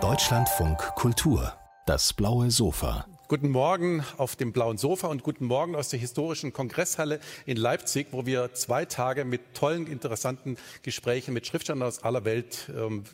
Deutschlandfunk Kultur, das blaue Sofa. Guten Morgen auf dem blauen Sofa und guten Morgen aus der historischen Kongresshalle in Leipzig, wo wir zwei Tage mit tollen, interessanten Gesprächen mit Schriftstellern aus aller Welt ähm,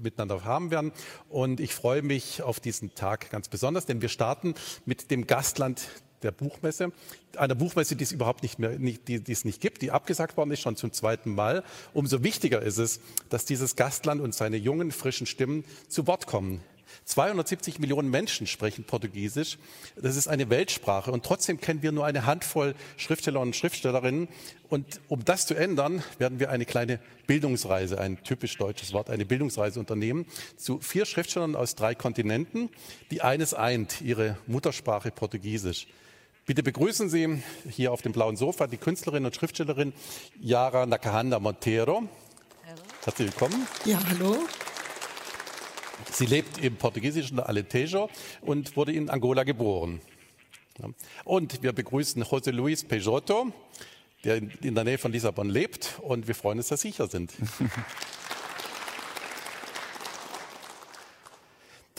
miteinander haben werden. Und ich freue mich auf diesen Tag ganz besonders, denn wir starten mit dem Gastland der Buchmesse, einer Buchmesse, die es überhaupt nicht mehr, nicht, die, die es nicht gibt, die abgesagt worden ist, schon zum zweiten Mal. Umso wichtiger ist es, dass dieses Gastland und seine jungen, frischen Stimmen zu Wort kommen. 270 Millionen Menschen sprechen Portugiesisch. Das ist eine Weltsprache und trotzdem kennen wir nur eine Handvoll Schriftsteller und Schriftstellerinnen. Und um das zu ändern, werden wir eine kleine Bildungsreise, ein typisch deutsches Wort, eine Bildungsreise unternehmen zu vier Schriftstellern aus drei Kontinenten, die eines eint, ihre Muttersprache Portugiesisch. Bitte begrüßen Sie hier auf dem blauen Sofa die Künstlerin und Schriftstellerin Yara Nakahanda Monteiro. Hallo. Herzlich willkommen. Ja, hallo. Sie lebt im portugiesischen Alentejo und wurde in Angola geboren. Und wir begrüßen José Luis Peixoto, der in der Nähe von Lissabon lebt und wir freuen uns, dass Sie hier sind.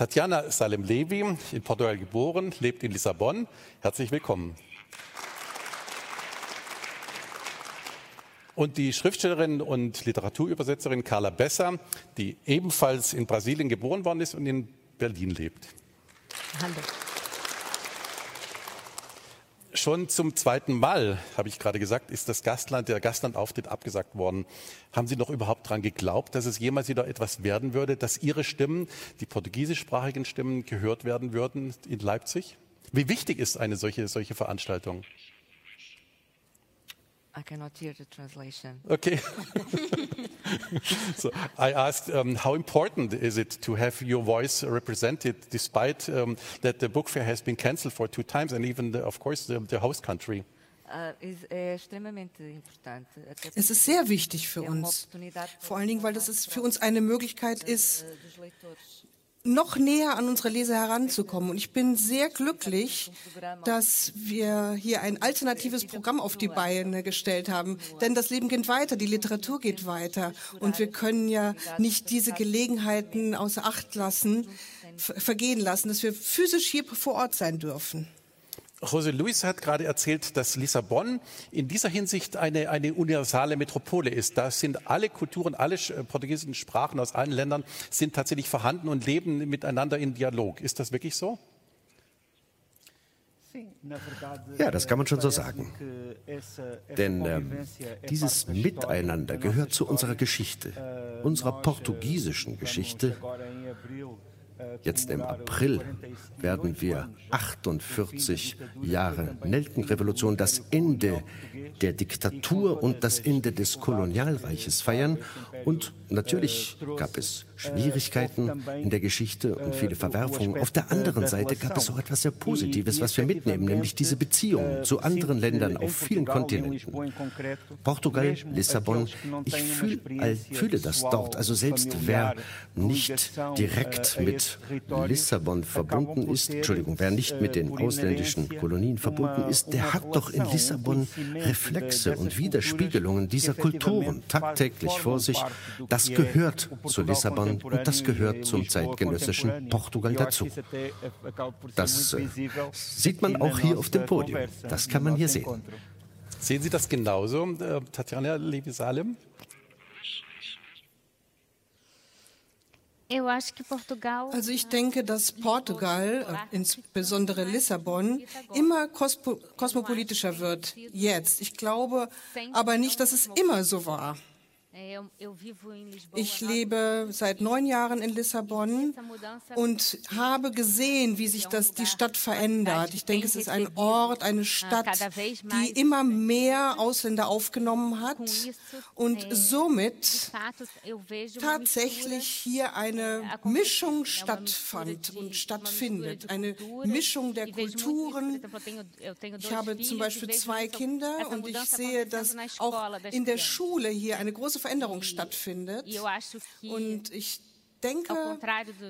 Tatjana Salem-Levi, in Portugal geboren, lebt in Lissabon. Herzlich willkommen. Und die Schriftstellerin und Literaturübersetzerin Carla Besser, die ebenfalls in Brasilien geboren worden ist und in Berlin lebt. Hallo. Schon zum zweiten Mal, habe ich gerade gesagt, ist das Gastland, der Gastlandauftritt abgesagt worden. Haben Sie noch überhaupt daran geglaubt, dass es jemals wieder etwas werden würde, dass Ihre Stimmen, die portugiesischsprachigen Stimmen, gehört werden würden in Leipzig? Wie wichtig ist eine solche, solche Veranstaltung? I cannot hear the translation. Okay. so I asked, um, how important is it to have your voice represented, despite um, that the book fair has been cancelled for two times, and even, the, of course, the, the host country? Uh, es ist sehr wichtig für uns, vor allen Dingen, weil das für uns eine Möglichkeit ist, noch näher an unsere Leser heranzukommen. Und ich bin sehr glücklich, dass wir hier ein alternatives Programm auf die Beine gestellt haben. Denn das Leben geht weiter, die Literatur geht weiter. Und wir können ja nicht diese Gelegenheiten außer Acht lassen, vergehen lassen, dass wir physisch hier vor Ort sein dürfen. José Luis hat gerade erzählt, dass Lissabon in dieser Hinsicht eine, eine universale Metropole ist. Da sind alle Kulturen, alle portugiesischen Sprachen aus allen Ländern sind tatsächlich vorhanden und leben miteinander in Dialog. Ist das wirklich so? Ja, das kann man schon so sagen. Denn ähm, dieses Miteinander gehört zu unserer Geschichte, unserer portugiesischen Geschichte Jetzt im April werden wir 48 Jahre Nelkenrevolution, das Ende der Diktatur und das Ende des Kolonialreiches feiern. Und natürlich gab es Schwierigkeiten in der Geschichte und viele Verwerfungen. Auf der anderen Seite gab es auch etwas sehr Positives, was wir mitnehmen, nämlich diese Beziehungen zu anderen Ländern auf vielen Kontinenten. Portugal, Lissabon, ich fühl, fühle das dort. Also selbst wer nicht direkt mit Lissabon verbunden ist, Entschuldigung, wer nicht mit den ausländischen Kolonien verbunden ist, der hat doch in Lissabon Reflexe und Widerspiegelungen dieser Kulturen tagtäglich vor sich. Das gehört zu Lissabon und das gehört zum zeitgenössischen Portugal dazu. Das äh, sieht man auch hier auf dem Podium. Das kann man hier sehen. Sehen Sie das genauso, äh, Tatjana Levi-Salem? Also ich denke, dass Portugal, äh, insbesondere Lissabon, immer kosmopolitischer wird jetzt. Ich glaube aber nicht, dass es immer so war. Ich lebe seit neun Jahren in Lissabon und habe gesehen, wie sich das, die Stadt verändert. Ich denke, es ist ein Ort, eine Stadt, die immer mehr Ausländer aufgenommen hat und somit tatsächlich hier eine Mischung stattfand und stattfindet. Eine Mischung der Kulturen. Ich habe zum Beispiel zwei Kinder und ich sehe, dass auch in der Schule hier eine große Veränderung stattfindet. Und ich denke,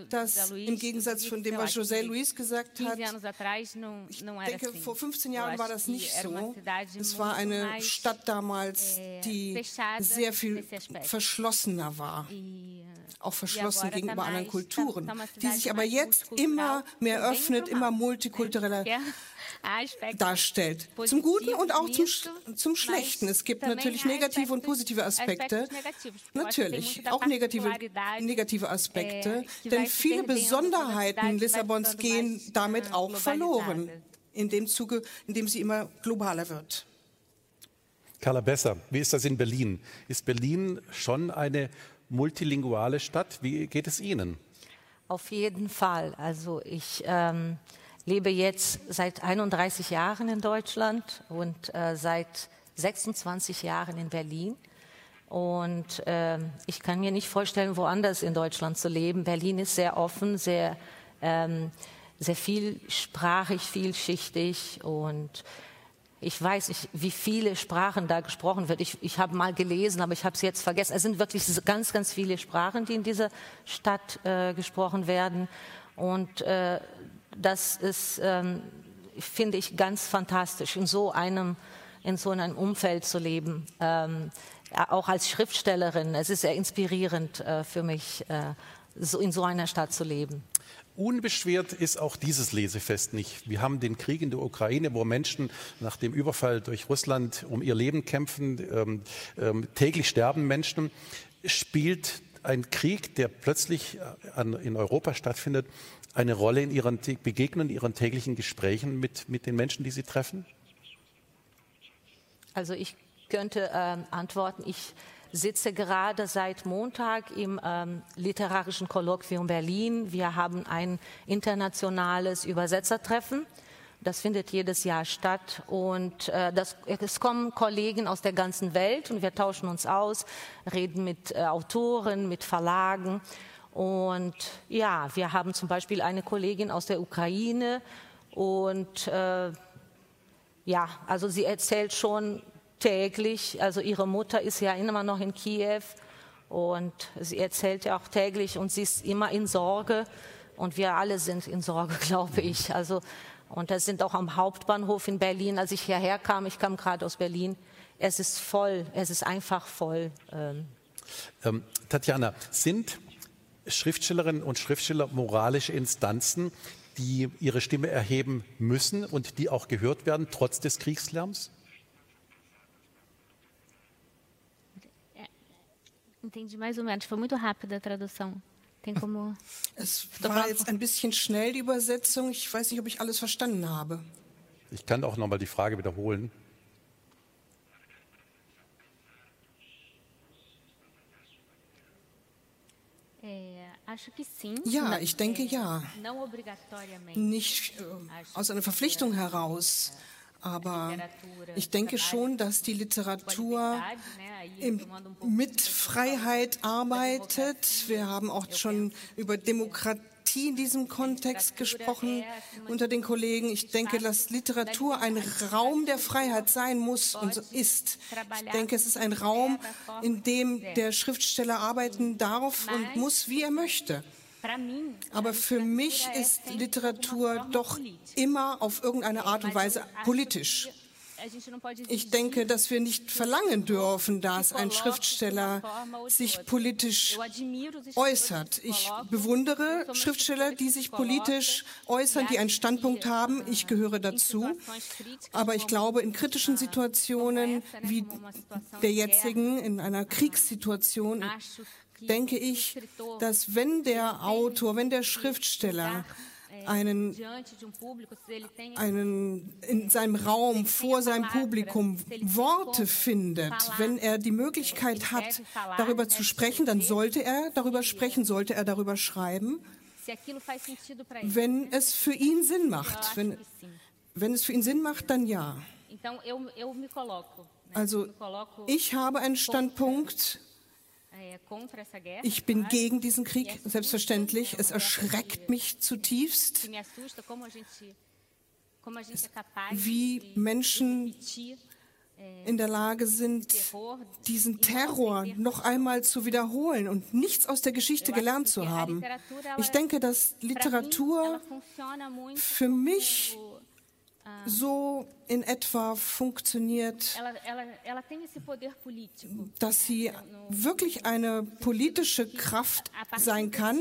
dass im Gegensatz von dem, was José Luis gesagt hat, ich denke, vor 15 Jahren war das nicht so. Es war eine Stadt damals, die sehr viel verschlossener war auch verschlossen gegenüber anderen Kulturen, die sich aber jetzt immer mehr öffnet, immer multikultureller darstellt. Zum Guten und auch zum, zum Schlechten. Es gibt natürlich negative und positive Aspekte. Natürlich, auch negative, negative Aspekte. Denn viele Besonderheiten Lissabons gehen damit auch verloren. In dem Zuge, in dem sie immer globaler wird. Carla Besser, wie ist das in Berlin? Ist Berlin schon eine multilinguale Stadt? Wie geht es Ihnen? Auf jeden Fall. Also ich ähm, lebe jetzt seit 31 Jahren in Deutschland und äh, seit 26 Jahren in Berlin. Und äh, ich kann mir nicht vorstellen, woanders in Deutschland zu leben. Berlin ist sehr offen, sehr, ähm, sehr vielsprachig, vielschichtig und ich weiß nicht, wie viele Sprachen da gesprochen wird. Ich, ich habe mal gelesen, aber ich habe es jetzt vergessen. Es sind wirklich ganz, ganz viele Sprachen, die in dieser Stadt äh, gesprochen werden. Und äh, das ist, ähm, finde ich, ganz fantastisch, in so einem, in so einem Umfeld zu leben. Ähm, auch als Schriftstellerin. Es ist sehr inspirierend äh, für mich, äh, so in so einer Stadt zu leben. Unbeschwert ist auch dieses Lesefest nicht. Wir haben den Krieg in der Ukraine, wo Menschen nach dem Überfall durch Russland um ihr Leben kämpfen. Ähm, ähm, täglich sterben Menschen. Spielt ein Krieg, der plötzlich äh, an, in Europa stattfindet, eine Rolle in Ihren Begegnungen, in Ihren täglichen Gesprächen mit, mit den Menschen, die Sie treffen? Also ich könnte äh, antworten, ich sitze gerade seit Montag im ähm, literarischen Kolloquium Berlin. Wir haben ein internationales Übersetzertreffen. Das findet jedes Jahr statt und äh, das, es kommen Kollegen aus der ganzen Welt und wir tauschen uns aus, reden mit äh, Autoren, mit Verlagen und ja, wir haben zum Beispiel eine Kollegin aus der Ukraine und äh, ja, also sie erzählt schon täglich. Also ihre Mutter ist ja immer noch in Kiew und sie erzählt ja auch täglich und sie ist immer in Sorge und wir alle sind in Sorge, glaube ich. Also und das sind auch am Hauptbahnhof in Berlin. Als ich hierher kam, ich kam gerade aus Berlin, es ist voll, es ist einfach voll. Ähm. Ähm, Tatjana, sind Schriftstellerinnen und Schriftsteller moralische Instanzen, die ihre Stimme erheben müssen und die auch gehört werden, trotz des Kriegslärms? Entendi mais ou menos. Foi muito rápida a tradução. Tem como. Es war jetzt ein bisschen schnell die Übersetzung. Ich weiß nicht, ob ich alles verstanden habe. Ich kann auch noch mal die Frage wiederholen. Ja, ich denke ja. Nicht äh, aus einer Verpflichtung heraus. Aber ich denke schon, dass die Literatur mit Freiheit arbeitet. Wir haben auch schon über Demokratie in diesem Kontext gesprochen unter den Kollegen. Ich denke, dass Literatur ein Raum der Freiheit sein muss und ist. Ich denke, es ist ein Raum, in dem der Schriftsteller arbeiten darf und muss, wie er möchte. Aber für mich ist Literatur doch immer auf irgendeine Art und Weise politisch. Ich denke, dass wir nicht verlangen dürfen, dass ein Schriftsteller sich politisch äußert. Ich bewundere Schriftsteller, die sich politisch äußern, die einen Standpunkt haben. Ich gehöre dazu. Aber ich glaube, in kritischen Situationen wie der jetzigen, in einer Kriegssituation, denke ich, dass wenn der Autor, wenn der Schriftsteller einen, einen in seinem Raum vor seinem Publikum Worte findet, wenn er die Möglichkeit hat, darüber zu sprechen, dann sollte er darüber sprechen, sollte er darüber schreiben, wenn es für ihn Sinn macht. Wenn, wenn es für ihn Sinn macht, dann ja. Also ich habe einen Standpunkt, ich bin gegen diesen Krieg, selbstverständlich. Es erschreckt mich zutiefst, wie Menschen in der Lage sind, diesen Terror noch einmal zu wiederholen und nichts aus der Geschichte gelernt zu haben. Ich denke, dass Literatur für mich so in etwa funktioniert, dass sie wirklich eine politische Kraft sein kann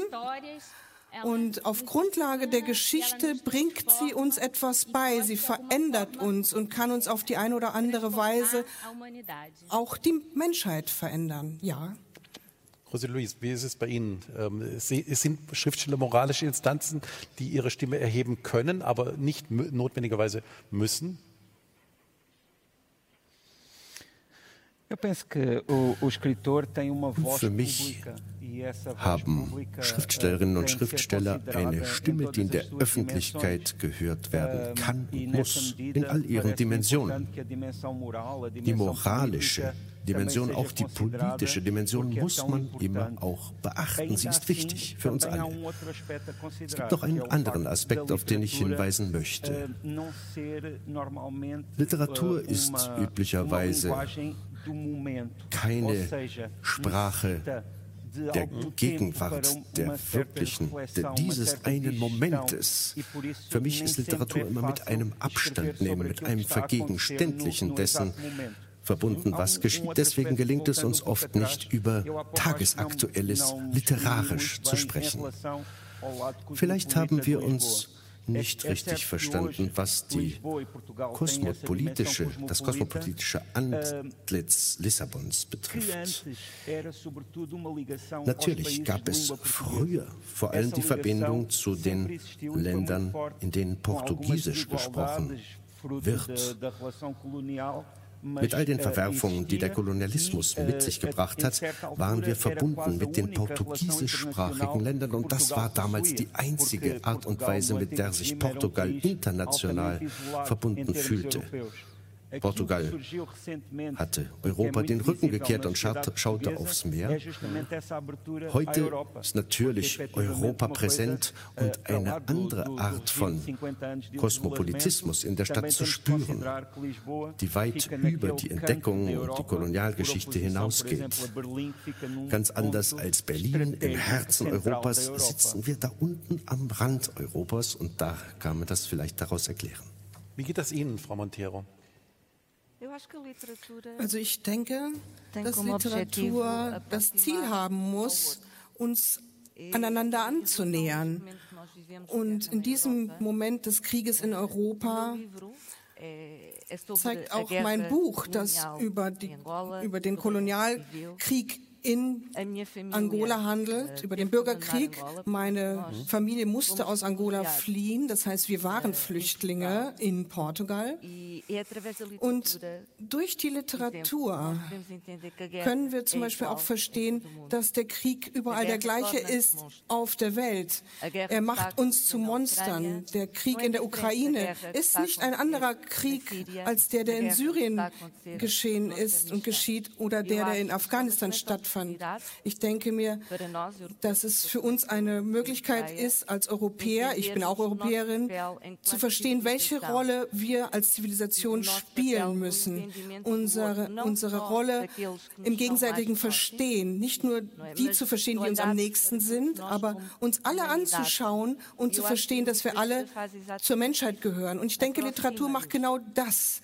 und auf Grundlage der Geschichte bringt sie uns etwas bei, sie verändert uns und kann uns auf die eine oder andere Weise auch die Menschheit verändern. Ja. José Luis, wie ist es bei Ihnen? Ähm, sind Schriftsteller moralische Instanzen, die ihre Stimme erheben können, aber nicht notwendigerweise müssen? Für mich haben Schriftstellerinnen und Schriftsteller eine Stimme, die in der Öffentlichkeit gehört werden kann und muss, in all ihren Dimensionen. Die moralische Dimension, auch die politische Dimension muss man immer auch beachten. Sie ist wichtig für uns alle. Es gibt noch einen anderen Aspekt, auf den ich hinweisen möchte. Literatur ist üblicherweise keine Sprache der Gegenwart, der wirklichen, der dieses einen Momentes. Für mich ist Literatur immer mit einem Abstand nehmen, mit einem Vergegenständlichen dessen verbunden, was geschieht. Deswegen gelingt es uns oft nicht, über Tagesaktuelles literarisch zu sprechen. Vielleicht haben wir uns nicht richtig verstanden, was die kosmopolitische, das kosmopolitische Antlitz Lissabons betrifft. Natürlich gab es früher vor allem die Verbindung zu den Ländern, in denen Portugiesisch gesprochen wird. Mit all den Verwerfungen, die der Kolonialismus mit sich gebracht hat, waren wir verbunden mit den portugiesischsprachigen Ländern und das war damals die einzige Art und Weise, mit der sich Portugal international verbunden fühlte. Portugal hatte Europa den Rücken gekehrt und schaute aufs Meer. Heute ist natürlich Europa präsent und eine andere Art von Kosmopolitismus in der Stadt zu spüren, die weit über die Entdeckung und die Kolonialgeschichte hinausgeht. Ganz anders als Berlin im Herzen Europas sitzen wir da unten am Rand Europas und da kann man das vielleicht daraus erklären. Wie geht das Ihnen, Frau Montero? Also ich denke, dass Literatur das Ziel haben muss, uns aneinander anzunähern. Und in diesem Moment des Krieges in Europa zeigt auch mein Buch, das über, die, über den Kolonialkrieg in Angola handelt, über den Bürgerkrieg. Meine Familie musste aus Angola fliehen, das heißt, wir waren Flüchtlinge in Portugal. Und durch die Literatur können wir zum Beispiel auch verstehen, dass der Krieg überall der gleiche ist auf der Welt. Er macht uns zu Monstern. Der Krieg in der Ukraine ist nicht ein anderer Krieg als der, der in Syrien geschehen ist und geschieht oder der, der in Afghanistan stattfindet stattfand. Ich denke mir, dass es für uns eine Möglichkeit ist, als Europäer, ich bin auch Europäerin, zu verstehen, welche Rolle wir als Zivilisation spielen müssen. Unsere, unsere Rolle im gegenseitigen Verstehen, nicht nur die zu verstehen, die uns am nächsten sind, aber uns alle anzuschauen und zu verstehen, dass wir alle zur Menschheit gehören. Und ich denke, Literatur macht genau das.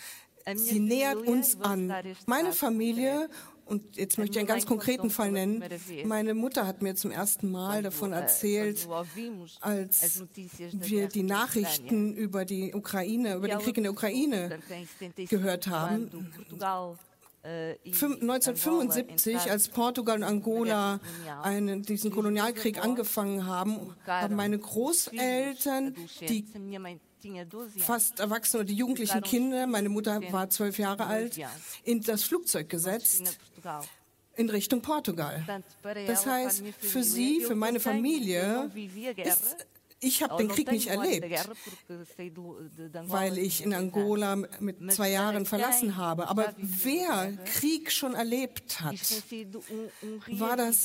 Sie nähert uns an. Meine Familie und jetzt möchte ich einen ganz konkreten Fall nennen. Meine Mutter hat mir zum ersten Mal davon erzählt, als wir die Nachrichten über die Ukraine, über den Krieg in der Ukraine gehört haben. 1975, als Portugal und Angola einen, diesen Kolonialkrieg angefangen haben, haben meine Großeltern die fast erwachsene oder die jugendlichen Kinder, meine Mutter war zwölf Jahre alt, in das Flugzeug gesetzt in Richtung Portugal. Das heißt, für sie, für meine Familie ist ich habe den Krieg nicht erlebt, weil ich in Angola mit zwei Jahren verlassen habe. Aber wer Krieg schon erlebt hat, war das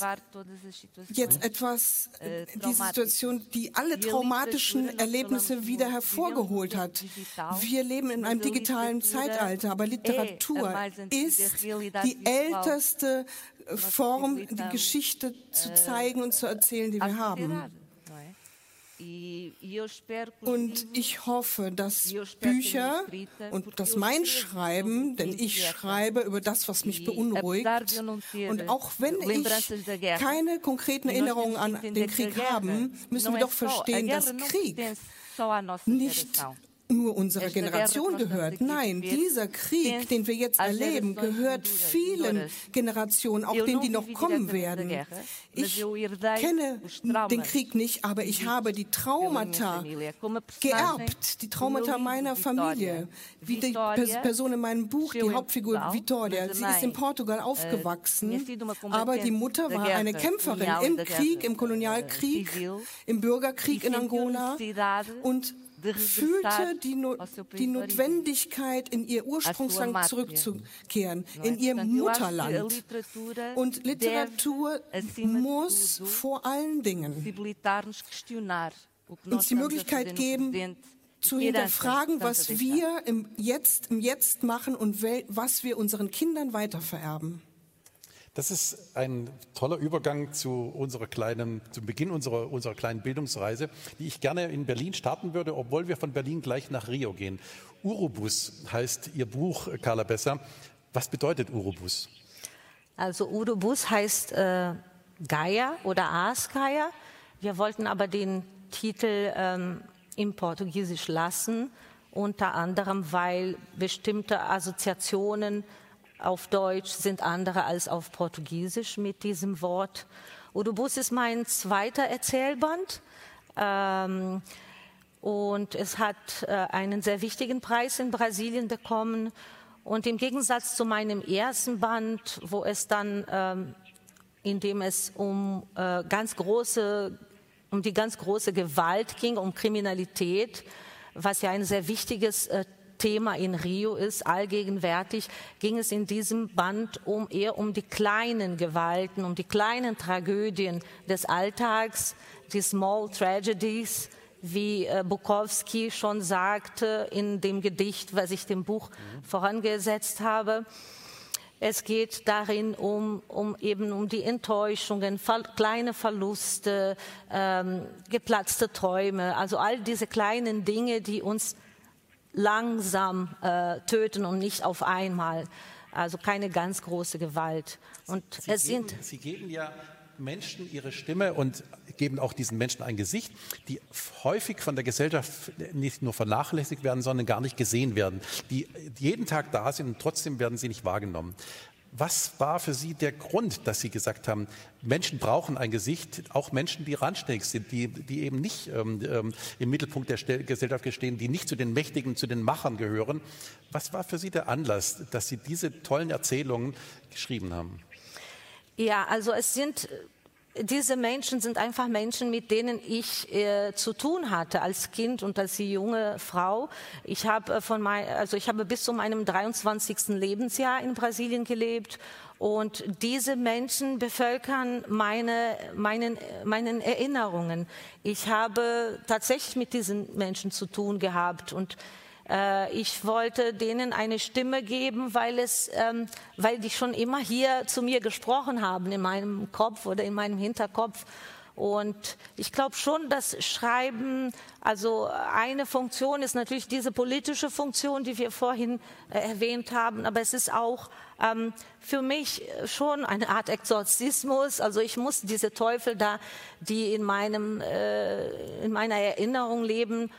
jetzt etwas, diese Situation, die alle traumatischen Erlebnisse wieder hervorgeholt hat. Wir leben in einem digitalen Zeitalter, aber Literatur ist die älteste Form, die Geschichte zu zeigen und zu erzählen, die wir haben. Und ich hoffe, dass Bücher und dass mein Schreiben, denn ich schreibe über das, was mich beunruhigt, und auch wenn ich keine konkreten Erinnerungen an den Krieg habe, müssen wir doch verstehen, dass Krieg nicht nur unserer Generation gehört. Nein, dieser Krieg, den wir jetzt erleben, gehört vielen Generationen, auch denen, die noch kommen werden. Ich kenne den Krieg nicht, aber ich habe die Traumata geerbt, die Traumata meiner Familie, wie die Person in meinem Buch, die Hauptfigur Vittoria. Sie ist in Portugal aufgewachsen, aber die Mutter war eine Kämpferin im Krieg, im Kolonialkrieg, im Bürgerkrieg in Angola und fühlte die, no die Notwendigkeit, in ihr Ursprungsland zurückzukehren, in ihr Mutterland. Und Literatur muss vor allen Dingen uns die Möglichkeit geben, zu hinterfragen, was wir im Jetzt, im Jetzt machen und was wir unseren Kindern weitervererben. Das ist ein toller Übergang zu unserer kleinen, zum Beginn unserer, unserer kleinen Bildungsreise, die ich gerne in Berlin starten würde, obwohl wir von Berlin gleich nach Rio gehen. Urubus heißt Ihr Buch, Carla Besser. Was bedeutet Urubus? Also Urubus heißt äh, Gaia oder Ars Gaia. Wir wollten aber den Titel ähm, im Portugiesisch lassen, unter anderem, weil bestimmte Assoziationen auf Deutsch sind andere als auf Portugiesisch mit diesem Wort. Urubus ist mein zweiter Erzählband. Ähm, und es hat äh, einen sehr wichtigen Preis in Brasilien bekommen. Und im Gegensatz zu meinem ersten Band, wo es dann, ähm, in dem es um äh, ganz große, um die ganz große Gewalt ging, um Kriminalität, was ja ein sehr wichtiges äh, Thema in Rio ist, allgegenwärtig, ging es in diesem Band um eher um die kleinen Gewalten, um die kleinen Tragödien des Alltags, die Small Tragedies, wie äh, Bukowski schon sagte in dem Gedicht, was ich dem Buch mhm. vorangesetzt habe. Es geht darin um, um eben um die Enttäuschungen, kleine Verluste, ähm, geplatzte Träume, also all diese kleinen Dinge, die uns langsam äh, töten und nicht auf einmal. Also keine ganz große Gewalt. Und Sie es geben, sind. Sie geben ja Menschen ihre Stimme und geben auch diesen Menschen ein Gesicht, die häufig von der Gesellschaft nicht nur vernachlässigt werden, sondern gar nicht gesehen werden, die jeden Tag da sind und trotzdem werden sie nicht wahrgenommen. Was war für Sie der Grund, dass Sie gesagt haben, Menschen brauchen ein Gesicht, auch Menschen, die randständig sind, die, die eben nicht ähm, ähm im Mittelpunkt der Gesellschaft stehen, die nicht zu den Mächtigen, zu den Machern gehören. Was war für Sie der Anlass, dass Sie diese tollen Erzählungen geschrieben haben? Ja, also es sind diese Menschen sind einfach Menschen, mit denen ich äh, zu tun hatte als Kind und als junge Frau. Ich habe äh, von mein, also ich habe bis zu meinem 23. Lebensjahr in Brasilien gelebt und diese Menschen bevölkern meine, meinen, meinen Erinnerungen. Ich habe tatsächlich mit diesen Menschen zu tun gehabt und äh, ich wollte denen eine Stimme geben, weil es, ähm, weil die schon immer hier zu mir gesprochen haben in meinem Kopf oder in meinem Hinterkopf. Und ich glaube schon, dass Schreiben, also eine Funktion ist natürlich diese politische Funktion, die wir vorhin äh, erwähnt haben, aber es ist auch ähm, für mich schon eine Art Exorzismus. Also ich muss diese Teufel da, die in meinem, äh, in meiner Erinnerung leben,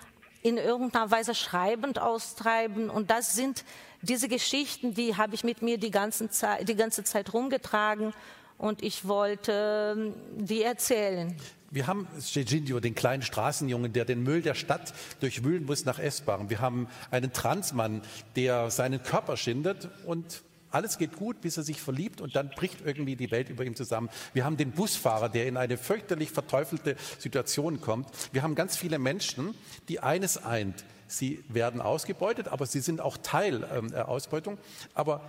in irgendeiner Weise schreibend austreiben. Und das sind diese Geschichten, die habe ich mit mir die, ganze Zeit, die ganze Zeit rumgetragen und ich wollte ähm, die erzählen. Wir haben Cecinio, den kleinen Straßenjungen, der den Müll der Stadt durchwühlen muss nach Essbaren. Wir haben einen Transmann, der seinen Körper schindet und Alles geht gut, bis er sich verliebt und dann bricht irgendwie die Welt über ihm zusammen. Wir haben den Busfahrer, der in eine fürchterlich verteufelte Situation kommt. Wir haben ganz viele Menschen, die eines eint. Sie werden ausgebeutet, aber sie sind auch Teil ähm, der Ausbeutung. Aber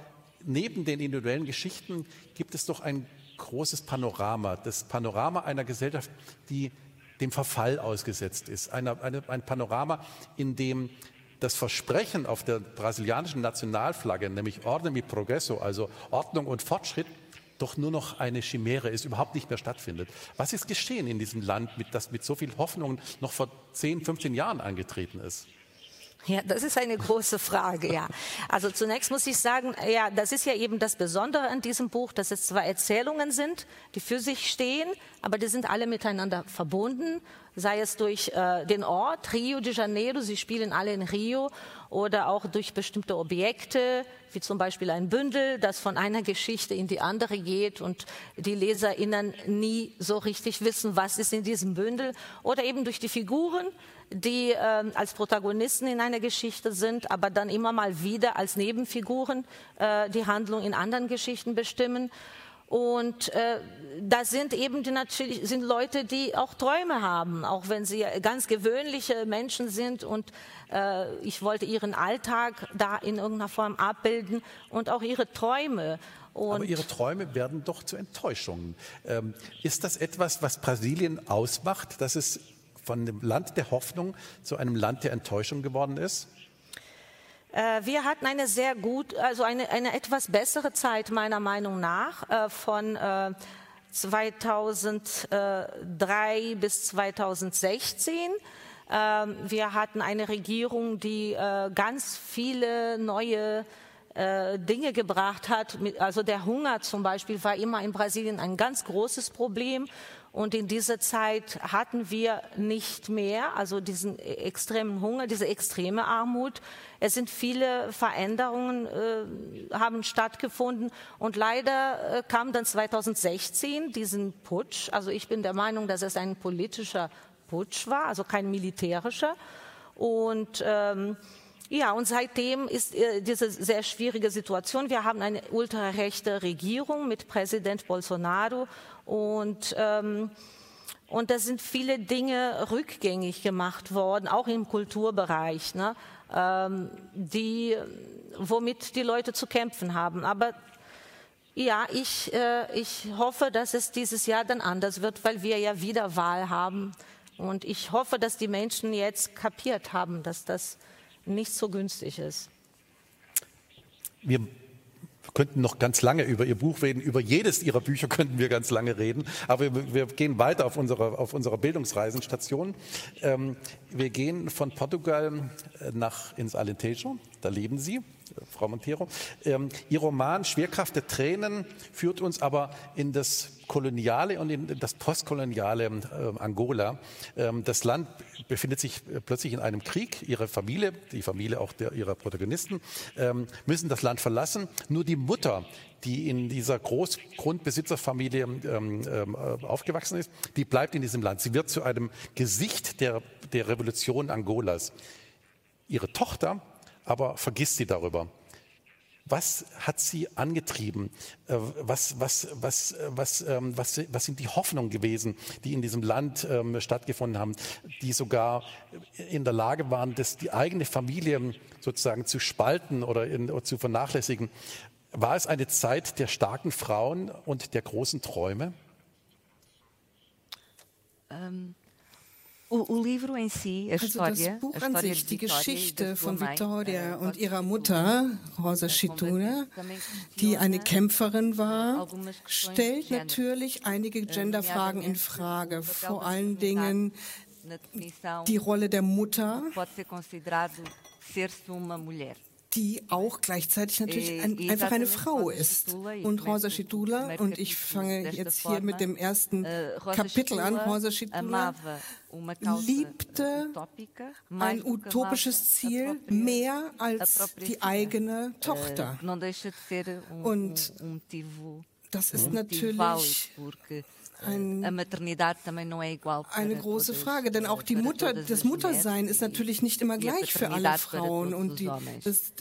neben den individuellen Geschichten gibt es doch ein großes Panorama, das Panorama einer Gesellschaft, die dem Verfall ausgesetzt ist. Eine, eine, ein Panorama, in dem das Versprechen auf der brasilianischen Nationalflagge, nämlich Ordem y Progresso, also Ordnung und Fortschritt, doch nur noch eine Chimäre ist, überhaupt nicht mehr stattfindet. Was ist geschehen in diesem Land, das mit so viel Hoffnung noch vor 10, 15 Jahren angetreten ist? Ja, das ist eine große Frage, ja. Also zunächst muss ich sagen, ja, das ist ja eben das Besondere an diesem Buch, dass es zwar Erzählungen sind, die für sich stehen, aber die sind alle miteinander verbunden, sei es durch äh, den Ort Rio de Janeiro, sie spielen alle in Rio, oder auch durch bestimmte Objekte, wie zum Beispiel ein Bündel, das von einer Geschichte in die andere geht und die LeserInnen nie so richtig wissen, was ist in diesem Bündel, oder eben durch die Figuren, die äh, als Protagonisten in einer Geschichte sind, aber dann immer mal wieder als Nebenfiguren äh, die Handlung in anderen Geschichten bestimmen. Und äh, da sind eben die natürlich sind Leute, die auch Träume haben, auch wenn sie ganz gewöhnliche Menschen sind. Und äh, ich wollte ihren Alltag da in irgendeiner Form abbilden und auch ihre Träume. Und Aber Ihre Träume werden doch zu Enttäuschungen. Ähm, ist das etwas, was Brasilien ausmacht, dass es von dem Land der Hoffnung zu einem Land der Enttäuschung geworden ist? Äh, wir hatten eine sehr gut, also eine, eine etwas bessere Zeit meiner Meinung nach äh, von 2003 äh, bis 2016. Ähm, wir hatten eine Regierung, die ganz viele neue Dinge gebracht hat. Also der Hunger zum Beispiel war immer in Brasilien ein ganz großes Problem. Und in dieser Zeit hatten wir nicht mehr, also diesen extremen Hunger, diese extreme Armut. Es sind viele Veränderungen äh, haben stattgefunden und leider äh, kam dann 2016 diesen Putsch. Also ich bin der Meinung, dass es ein politischer Putsch war, also kein militärischer. Und ähm, ja, und seitdem ist äh, diese sehr schwierige Situation. Wir haben eine ultrarechte Regierung mit Präsident Bolsonaro und, ähm, und da sind viele Dinge rückgängig gemacht worden, auch im Kulturbereich, ne, ähm, die, womit die Leute zu kämpfen haben. Aber ja, ich, äh, ich hoffe, dass es dieses Jahr dann anders wird, weil wir ja wieder Wahl haben. Und ich hoffe, dass die Menschen jetzt kapiert haben, dass das nicht so günstig ist. Wir könnten noch ganz lange über Ihr Buch reden. Über jedes Ihrer Bücher könnten wir ganz lange reden. Aber wir, wir gehen weiter auf unserer, auf unserer Bildungsreisenstation. Ähm, wir gehen von Portugal äh, nach ins Alentejo. Da leben Sie. Frau Montero. Ähm, Ihr Roman Schwerkraft der Tränen führt uns aber in das koloniale und in das postkoloniale äh, Angola. Ähm, das Land befindet sich äh, plötzlich in einem Krieg. Ihre Familie, die Familie auch der, ihrer Protagonisten, ähm, müssen das Land verlassen. Nur die Mutter, die in dieser Großgrundbesitzerfamilie ähm, ähm, äh, aufgewachsen ist, die bleibt in diesem Land. Sie wird zu einem Gesicht der, der Revolution Angolas. Ihre Tochter aber vergisst sie darüber. Was hat sie angetrieben? Äh, was, was, was, was, ähm, was, was sind die Hoffnungen gewesen, die in diesem Land ähm, stattgefunden haben, die sogar in der Lage waren, das, die eigene Familie sozusagen zu spalten oder, in, oder zu vernachlässigen? War es eine Zeit der starken Frauen und der großen Träume? Ähm, also das Buch an sich, die Geschichte von Victoria und ihrer Mutter, Rosa Chitura, die eine Kämpferin war, stellt natürlich einige Genderfragen in Frage. Vor allen Dingen die Rolle der Mutter die auch gleichzeitig natürlich äh, ein, einfach eine Frau ist. Und Rosa Schitula, und ich fange jetzt hier mit dem ersten äh, Kapitel an, Rosa Schitula liebte ein utopisches Ziel mehr als die eigene äh, Tochter. Und das ist natürlich ein, para eine große Frage, denn auch die Mutter, das as Muttersein ist e- natürlich nicht immer e gleich für alle Frauen und die, das,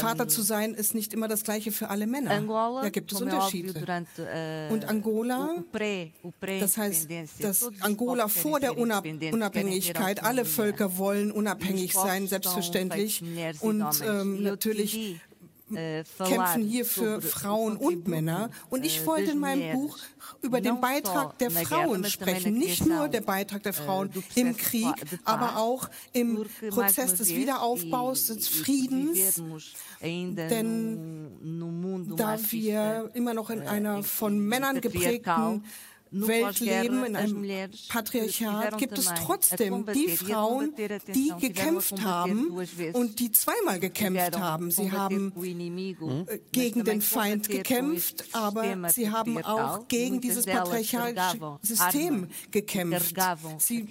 Vater zu sein ist nicht immer das gleiche für alle Männer. Da gibt es Unterschiede. uh, Und Angola, Das heißt, dass Angola vor der Unabhängigkeit, alle. Völker wollen unabhängig E povos sein, selbstverständlich. Und ähm, natürlich äh, kämpfen hier für Frauen und Männer. Und ich äh, wollte in meinem Buch über den Beitrag der Frauen sprechen. Nicht nur der Beitrag der äh, Frauen im Krieg, aber auch im Prozess des Wiederaufbaus, e- des e Friedens. Denn da wir immer noch in äh, einer von Männern geprägten Welt pós-guerra, leben, in einem Patriarchat, gibt es trotzdem die Frauen, die gekämpft haben und die zweimal gekämpft haben. Sie haben mas gegen den Feind gekämpft, aber sie haben auch gegen dieses patriarchalische System gekämpft. Sie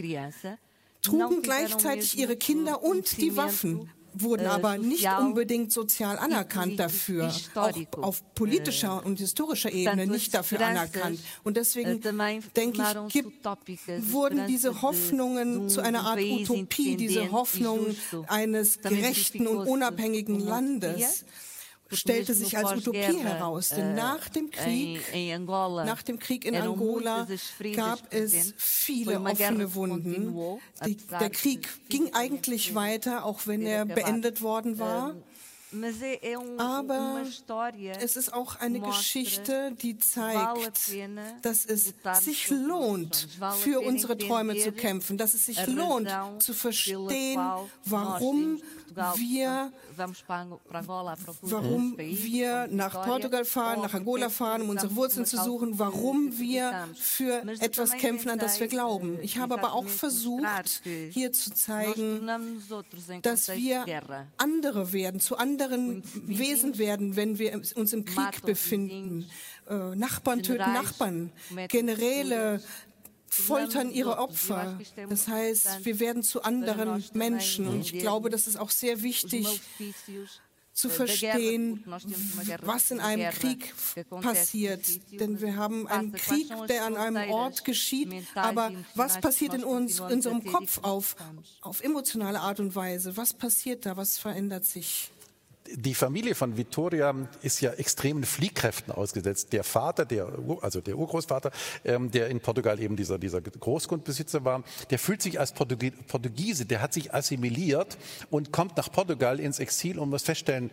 trugen gleichzeitig ihre Kinder und die Waffen, wurden äh, aber nicht unbedingt sozial anerkannt dafür, auch auf politischer und historischer Ebene nicht dafür anerkannt. Und äh, deswegen denke ich, gibt, wurden diese Hoffnungen zu einer Art Utopie, diese Hoffnung eines gerechten und unabhängigen Landes stellte sich als Utopie heraus. Denn äh, nach dem Krieg, em, em Angola, nach dem Krieg in Angola gab es viele offene Wunden. Die, der de Krieg ging eigentlich weiter, auch wenn er beendet worden war. Aber Es ist auch eine Geschichte, die zeigt, dass es sich lohnt, für unsere Träume zu kämpfen, dass es sich lohnt, zu verstehen, warum wir warum wir nach Portugal fahren, nach Angola fahren, um unsere Wurzeln zu suchen, warum wir für etwas kämpfen, an das wir glauben. Ich habe aber auch versucht, hier zu zeigen, dass wir andere werden, zu anderen vizinhos Wesen werden, wenn wir uns im Krieg befinden. Äh, Nachbarn töten Nachbarn, Generäle foltern ihre Opfer. Das heißt, wir werden zu anderen Menschen. Und ich glaube, das ist auch sehr wichtig, zu guerra, verstehen, was in einem Krieg passiert. Denn wir haben einen Krieg, der an einem Ort geschieht, aber e was passiert in uns, continuamos unserem e Kopf auf, auf emotionale Art und Weise? Was passiert da? Was verändert sich? Die Familie von Vittoria ist ja extremen Fliehkräften ausgesetzt. Der Vater, der, also der Urgroßvater, ähm, der in Portugal eben dieser, dieser Großgrundbesitzer war, der fühlt sich als Portugie- Portugiese, der hat sich assimiliert und kommt nach Portugal ins Exil und muss feststellen,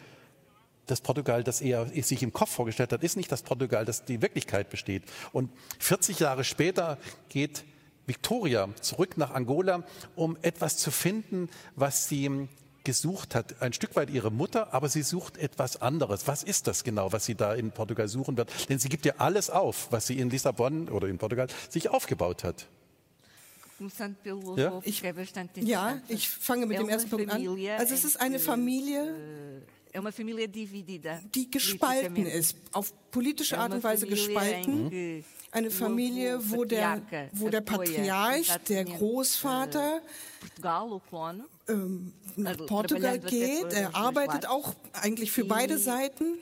das Portugal, das er sich im Kopf vorgestellt hat, ist nicht das Portugal, das die Wirklichkeit besteht. Und 40 Jahre später geht Victoria zurück nach Angola, um etwas zu finden, was sie gesucht hat. Ein Stück weit ihre Mutter, aber sie sucht etwas anderes. Was ist das genau, was sie da in Portugal suchen wird? Denn sie gibt ja alles auf, was sie in Lissabon oder in Portugal sich aufgebaut hat. Ja? bastante Ja, ich fange mit dem ersten Punkt an. Also es ist eine Familie, dividida. die gespalten ist, auf politische Art und Weise gespalten. Eine Familie, wo der, wo der Patriarch, der exatamente, Großvater, äh, ähm, nach Also, Portugal geht. Er arbeitet auch eigentlich für beide Seiten.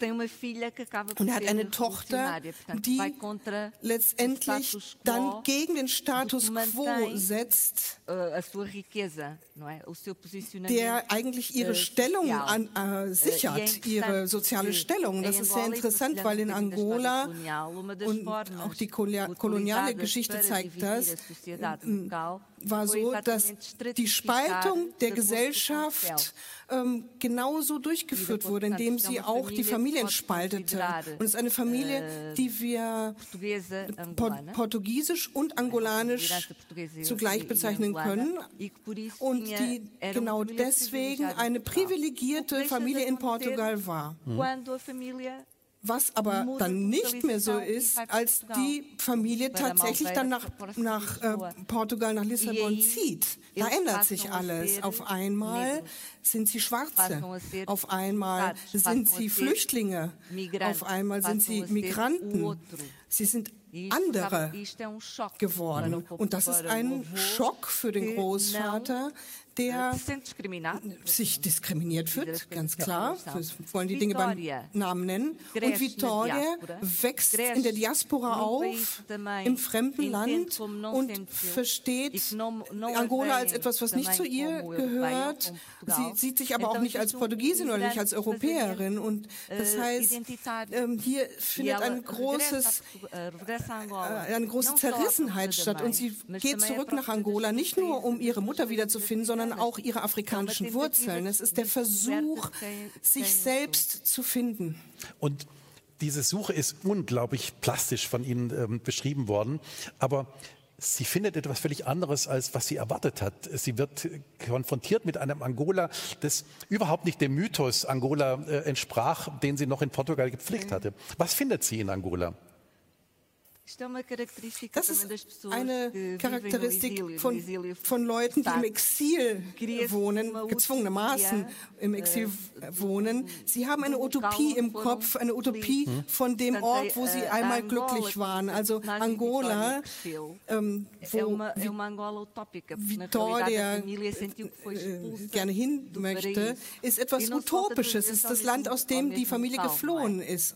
Und er hat eine Tochter, die letztendlich dann gegen den Status quo setzt, posicionamento. der eigentlich ihre äh, Stellung an, äh, e sichert, interessante ihre soziale Stellung. Das ist sehr e interessant, weil in Angola und auch die koloniale Geschichte zeigt das, war so, dass die Spaltung der Gesellschaft ähm, genauso durchgeführt wurde, indem sie auch die Familien spaltete. Und es ist eine Familie, die wir angolana. Portugiesisch und Angolanisch e- zugleich bezeichnen können. Und die genau deswegen eine privilegierte Familie in Portugal war. Família Was aber dann nicht mehr so ist, als die Familie Bei der tatsächlich dann nach, nach äh, Portugal, nach Lissabon zieht. Da ändert sich alles. Auf einmal sind sie Schwarze. Auf einmal sind sie Flüchtlinge. Auf einmal sind sie Migranten. Sie sind andere geworden. Und das ist ein Schock für den Großvater, der discriminado. sich diskriminiert que- ganz klar. Wir wollen die Dinge beim Namen nennen. Und diáspora, wächst in der Diaspora auf, im fremden Land und versteht Angola als etwas, was nicht zu ihr gehört. Sie sieht sich aber auch nicht als Portugiesin oder nicht als Europäerin. Und das äh, heißt, ähm, hier findet ein großes äh, äh, eine große Zerrissenheit statt. Und sie geht zurück nach Angola, nicht nur um ihre Mutter wiederzufinden, sondern africanas. auch ihre afrikanischen Wurzeln. Es ist der de Versuch, sich selbst zu finden. Und diese Suche ist unglaublich plastisch von Ihnen ähm, beschrieben worden. Aber sie findet etwas völlig anderes, als was sie erwartet hat. Sie wird konfrontiert mit einem Angola, das überhaupt nicht dem Mythos Angola äh, entsprach, den sie noch in Portugal gepflegt hatte. Was findet sie in Angola? Das ist eine Charakteristik von, von Leuten, die im. Exil wohnen, gezwungenermaßen utopia, im Exil äh, wohnen. Sie haben eine Utopie im Kopf, eine Utopie felizes. von dem Ort, wo sie äh, einmal Angola, glücklich waren. Also Angola, ähm, wo Vitória äh, gerne hin möchte, ist etwas Utopisches. Es ist das Land, aus dem die Familie geflohen ist.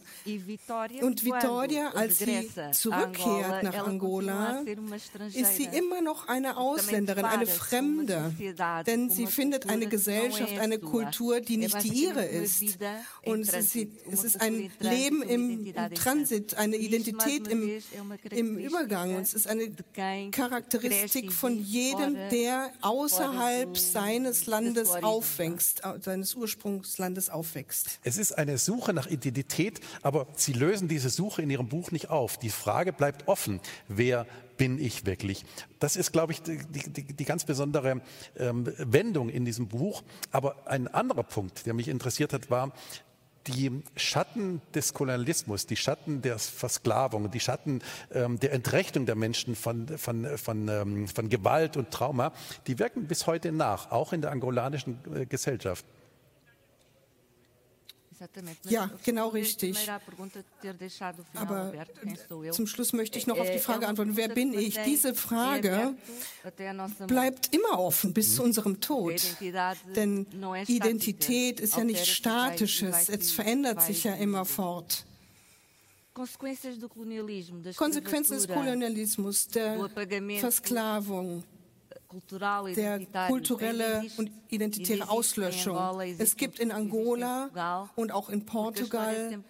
Und Vitória, als sie a zurückkehrt Angola, nach Angola, ist sie immer noch eine Ausländerin, eine Fremde. Denn sie findet eine Gesellschaft, eine. Kultur, die nicht die ihre ist. Und es ist, ein Leben im, Transit, eine E Identität im, im Übergang. Und es ist eine Charakteristik e von jedem, der außerhalb seines Landes aufwächst, au- seines Ursprungslandes aufwächst. Es ist eine Suche nach Identität, aber Sie lösen diese Suche in Ihrem Buch nicht auf. Die Frage bleibt offen. Wer bin ich wirklich? Das ist, glaube ich, die, die, die ganz besondere ähm, Wendung in diesem Buch. Aber ein anderer Punkt, der mich interessiert hat, war, die Schatten des Kolonialismus, die Schatten der Versklavung, die Schatten ähm, der Entrechtung der Menschen von, von, von, ähm, von Gewalt und Trauma, die wirken bis heute nach, auch in der angolanischen äh, Gesellschaft. Exatamente. Ja, genau richtig. Aber zum Schluss möchte ich noch auf die Frage antworten, wer bin ich? Diese Frage bleibt immer offen bis zu unserem Tod. Denn Identität ist ja nichts Statisches, es verändert sich ja se- immer fort. Consequências do colonialismo, da Konsequenzen des Kolonialismus, der Versklavung, der kulturelle und identitäre Auslöschung. Es gibt in Angola und auch in Portugal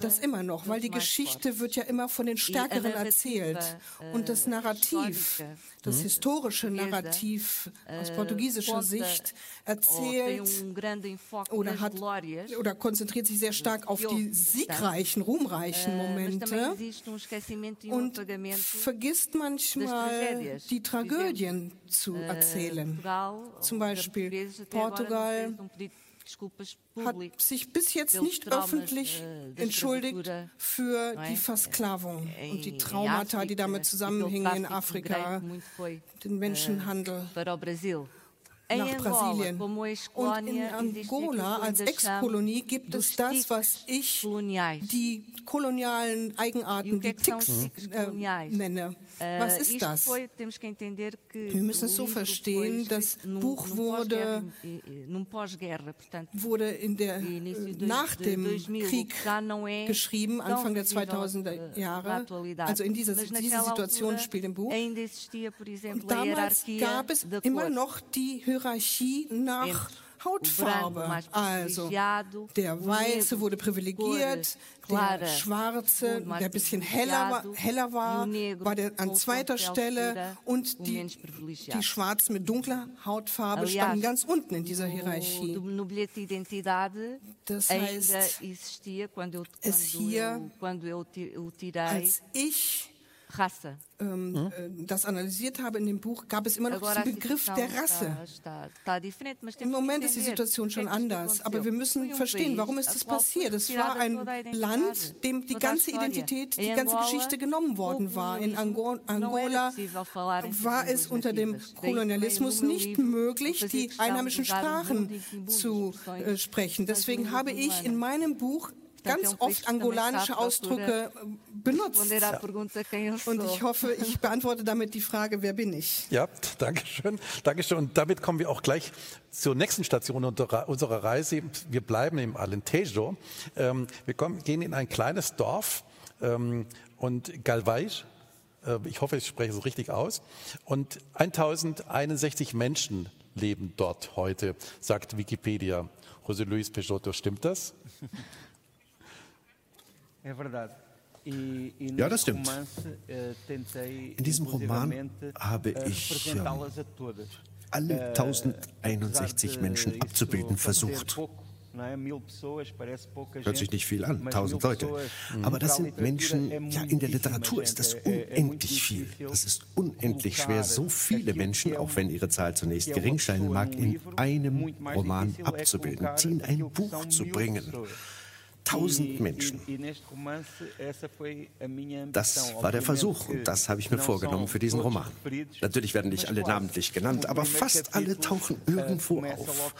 das immer noch, weil die Geschichte wird ja immer von den Stärkeren erzählt. äh, Und das Narrativ, histórica, das historische portuguesa, Narrativ aus äh, portugiesischer Sicht erzählt grande enfoque oder hat oder konzentriert sich sehr stark auf die siegreichen, ruhmreichen äh, Momente. und vergisst manchmal die Tragödien zu äh, erzählen. Portugal, Zum Beispiel Portugal hat sich bis jetzt nicht öffentlich äh, entschuldigt für die Versklavung und die Traumata, die damit zusammenhingen in Afrika, den Menschenhandel. Nach Brasilien. Und in Angola als ainda Ex-Kolonie gibt es das, was ich die kolonialen Eigenarten, die Ticks äh, nenne. Äh, Was ist isto das? Wir müssen es so verstehen, das Buch wurde- eh, eh, portanto, wurde in der, äh, nach de dem 2000, Krieg geschrieben, Anfang der visível, 2000er eh, na Jahre. Also in dieser diese Situation spielt im Buch. Und damals gab es immer noch die Hierarchie nach Hautfarbe. Also der Weiße wurde de privilegiert, der Schwarze, der ein bisschen heller war, heller war, e war der an zweiter Stelle und die, die Schwarzen mit dunkler Hautfarbe standen ganz unten in dieser Hierarchie. Das heißt, es hier Als ich raça. ähm, äh, das analysiert habe in dem Buch, gab es immer noch diesen Begriff der Rasse. Im Moment ist die Situation schon anders, aber wir müssen verstehen, warum ist das passiert? Es war ein Land, dem die ganze. Identität, die ganze Geschichte genommen worden war. In Angola war es unter dem Kolonialismus nicht möglich, die einheimischen Sprachen zu äh, sprechen. Deswegen habe ich in meinem Buch ganz oft angolanische Ausdrücke äh, benutzt. Und ich hoffe, ich beantworte damit die Frage, wer bin ich? Ja, danke schön. Danke schön. Und damit kommen wir auch gleich zur nächsten Station unserer Reise. Wir bleiben im Alentejo. Ähm, wir kommen, gehen in ein kleines Dorf ähm, und Galvais. Äh, ich hoffe, ich spreche es richtig aus. Und 1061 Menschen leben dort heute, sagt Wikipedia. José Luis Peixoto, stimmt das? Ja, das stimmt. In diesem Roman habe ich alle 1061 Menschen abzubilden versucht. Hört sich nicht viel an, tausend Leute. Aber das sind Menschen, ja, in der Literatur ist das unendlich viel. Das ist unendlich schwer, so viele Menschen, auch wenn ihre Zahl zunächst gering scheinen mag, in einem Roman abzubilden, sie in ein Buch zu bringen tausend Menschen. Das war der Versuch und das habe ich mir vorgenommen für diesen Roman. Natürlich werden nicht alle namentlich genannt, aber fast alle tauchen irgendwo auf.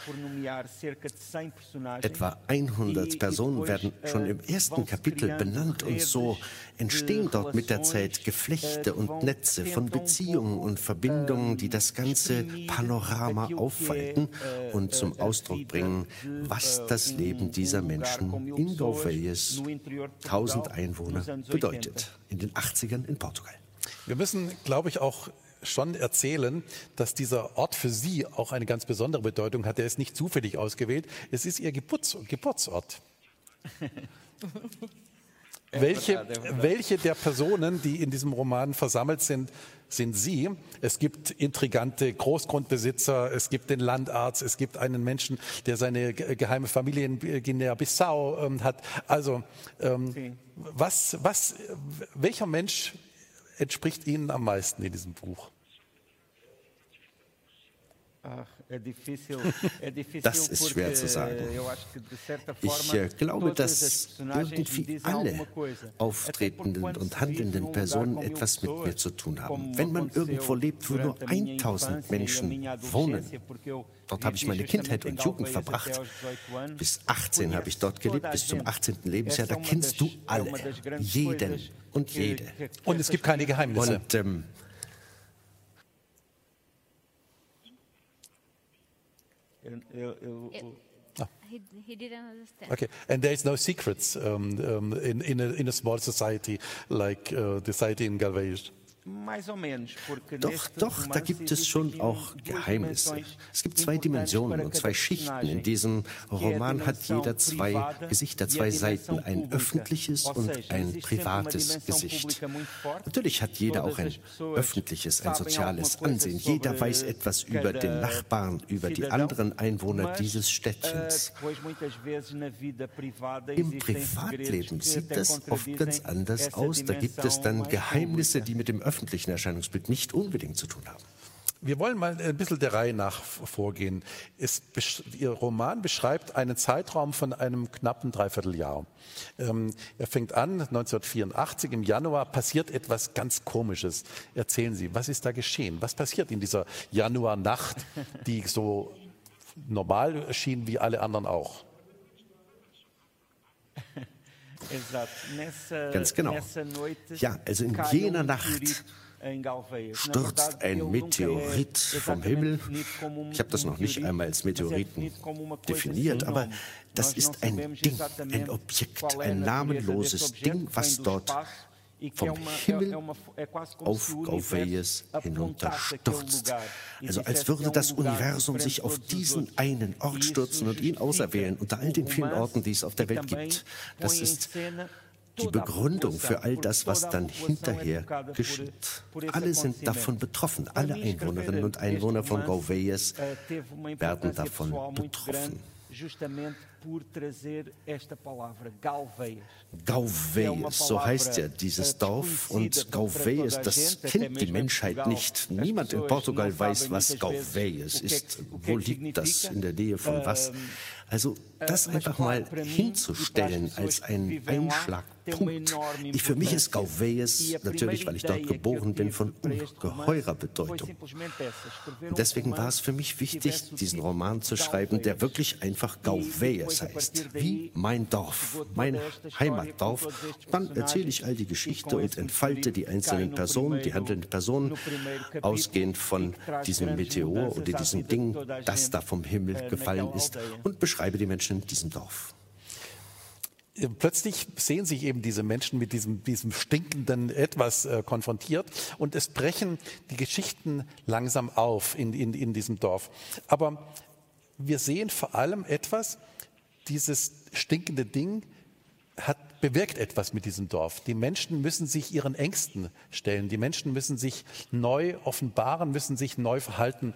Etwa 100 Personen werden schon im ersten Kapitel benannt und so entstehen dort mit der Zeit Geflechte und Netze von Beziehungen und Verbindungen, die das ganze Panorama aufweiten und zum Ausdruck bringen, was das Leben dieser Menschen in Gouveia, 1000 Einwohner, bedeutet in den 80ern in Portugal. Wir müssen, glaube ich, auch schon erzählen, dass dieser Ort für Sie auch eine ganz besondere Bedeutung hat. Er ist nicht zufällig ausgewählt. Es ist Ihr Geburts Geburtsort. welche, welche der Personen, die in diesem Roman versammelt sind, sind Sie. Es gibt intrigante Großgrundbesitzer, es gibt den Landarzt, es gibt einen Menschen, der seine geheime Familie in Guinea-Bissau ähm, hat. Also, ähm, was, was, welcher Mensch entspricht Ihnen am meisten in diesem Buch? Das ist schwer zu sagen. Ich äh, glaube, dass irgendwie alle auftretenden und handelnden Personen etwas mit mir zu tun haben. Wenn man irgendwo lebt, wo nur 1000 Menschen wohnen, dort habe ich meine Kindheit und Jugend verbracht. Bis 18 habe ich dort gelebt, bis zum 18. Lebensjahr. Da kennst du alle, jeden und jede. Und es gibt keine Geheimnisse. Und ähm, Eu, eu, eu, oh. he, he didn't understand. Okay, and there is no secrets um, um, in, in, a, in a small society like uh, the society in Galvez. Doch, doch, da gibt es schon auch Geheimnisse. Es gibt zwei Dimensionen und zwei Schichten. In diesem Roman hat jeder zwei Gesichter, zwei Seiten, ein öffentliches und ein privates Gesicht. Natürlich hat jeder auch ein öffentliches, ein soziales Ansehen. Jeder weiß etwas über den Nachbarn, über die anderen Einwohner dieses Städtchens. Im Privatleben sieht das oft ganz anders aus. Da gibt es dann Geheimnisse, die mit dem öffentlichen Erscheinungsbild nicht unbedingt zu tun haben. Wir wollen mal ein bisschen der Reihe nach vorgehen. Es, Ihr Roman beschreibt einen Zeitraum von einem knappen Dreivierteljahr. Ähm, er fängt an 1984, im Januar passiert etwas ganz Komisches. Erzählen Sie, was ist da geschehen? Was passiert in dieser Januarnacht, die so normal erschien wie alle anderen auch? Ganz genau. Ja, also in jener Nacht stürzt ein Meteorit vom Himmel. Ich habe das noch nicht einmal als Meteoriten definiert, aber das ist ein Ding, ein Objekt, ein namenloses Ding, was dort vom Himmel auf Gauveias hinunterstürzt. Also als würde das Universum sich auf diesen einen Ort stürzen und ihn auserwählen unter all den vielen Orten, die es auf der Welt gibt. Das ist die Begründung für all das, was dann hinterher geschieht. Alle sind davon betroffen. Alle Einwohnerinnen und Einwohner von Gauveias werden davon betroffen por trazer esta palavra, Galveias. Galveias, so heißt ja dieses Dorf. Und Galveias, das kennt die Menschheit nicht. Niemand in Portugal weiß, was Galveias ist. Wo liegt das? In der Nähe von was? Also das einfach mal hinzustellen als ein Einschlagpunkt. Ich, für mich ist Gauvejes, natürlich weil ich dort geboren bin, von ungeheurer Bedeutung. Und deswegen war es für mich wichtig, diesen Roman zu schreiben, der wirklich einfach Gauvejes heißt, wie mein Dorf, mein Heimatdorf. Dann erzähle ich all die Geschichte und entfalte die einzelnen Personen, die handelnden Personen, ausgehend von diesem Meteor oder diesem Ding, das da vom Himmel gefallen ist und beschreibe die Menschen in diesem Dorf. Plötzlich sehen sich eben diese Menschen mit diesem, diesem stinkenden Etwas äh, konfrontiert und es brechen die Geschichten langsam auf in, in, in diesem Dorf. Aber wir sehen vor allem etwas, dieses stinkende Ding hat, bewirkt etwas mit diesem Dorf. Die Menschen müssen sich ihren Ängsten stellen. Die Menschen müssen sich neu offenbaren, müssen sich neu verhalten.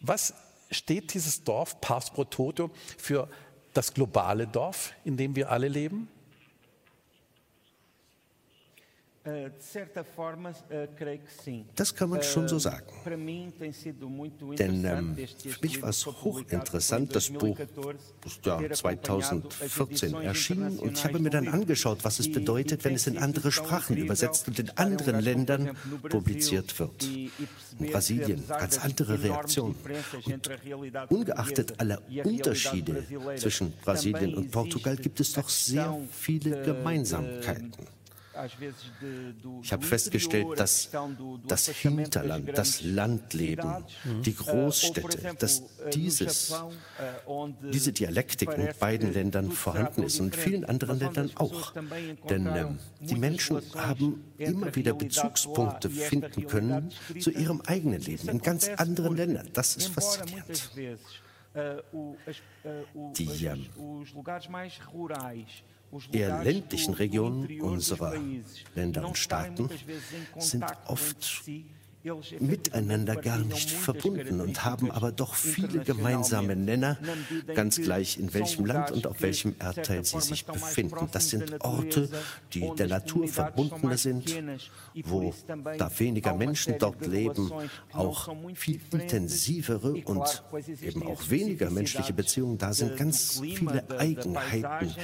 Was steht dieses Dorf Pars pro Toto für das globale Dorf, in dem wir alle leben? Äh, äh, das kann man schon so äh, sagen. Denn ähm, für mich war es hochinteressant, das Buch ist ja 2014 erschienen und ich habe mir dann angeschaut, was es bedeutet, wenn es in andere Sprachen übersetzt und in anderen Ländern publiziert wird. In Brasilien ganz andere Reaktionen. Und ungeachtet aller Unterschiede zwischen Brasilien und Portugal gibt es doch sehr viele Gemeinsamkeiten. Ich habe festgestellt, dass das Hinterland, das Landleben, die Großstädte, dass dieses, diese Dialektik in beiden Ländern vorhanden ist und in vielen anderen Ländern auch. Denn äh, die Menschen haben immer wieder Bezugspunkte finden können zu ihrem eigenen Leben in ganz anderen Ländern. Das ist faszinierend. Die ähm, eher ländlichen Regionen unserer Länder und Staaten sind oft miteinander gar nicht verbunden und haben aber doch viele gemeinsame Nenner, ganz gleich in welchem Land und auf welchem Erdteil sie sich befinden. Das sind Orte, die der Natur verbundener sind, wo da weniger Menschen dort leben, auch viel intensivere und eben auch weniger menschliche Beziehungen da sind, ganz viele Eigenheiten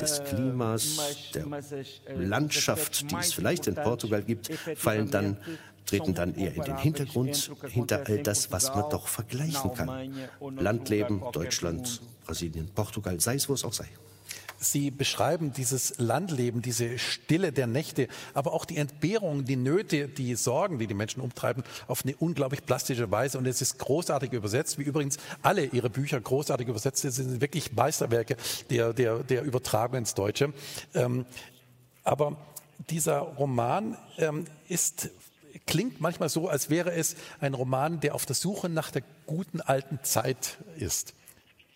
des Klimas, der Landschaft, die es vielleicht in Portugal gibt, fallen dann treten dann eher in den Hintergrund, hinter all das, was man doch vergleichen kann. Landleben, Deutschland, Brasilien, Portugal, sei es wo es auch sei. Sie beschreiben dieses Landleben, diese Stille der Nächte, aber auch die Entbehrungen, die Nöte, die Sorgen, die die Menschen umtreiben, auf eine unglaublich plastische Weise. Und es ist großartig übersetzt, wie übrigens alle Ihre Bücher großartig übersetzt sind, sind wirklich Meisterwerke der, der, der Übertragung ins Deutsche. Ähm, aber dieser Roman ähm, ist klingt manchmal so, als wäre es ein Roman, der auf der Suche nach der guten alten Zeit ist.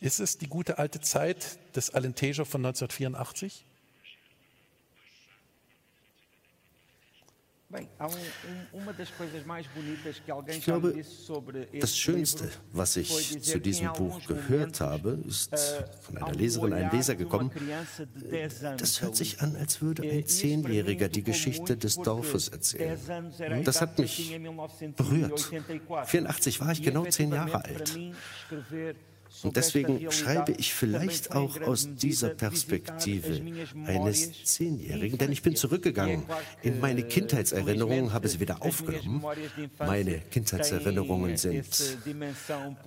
Ist es die gute alte Zeit des Alentejo von 1984? Ich glaube, das Schönste, was ich zu diesem Buch gehört habe, ist äh, von einer Leserin, einem Leser gekommen. Das hört sich an, als würde ein Zehnjähriger die Geschichte des Dorfes erzählen. Das hat mich berührt. 84 war ich genau zehn Jahre alt. Und deswegen schreibe ich vielleicht auch aus dieser Perspektive eines Zehnjährigen, denn ich bin zurückgegangen in meine Kindheitserinnerungen, habe sie wieder aufgenommen. Meine Kindheitserinnerungen sind,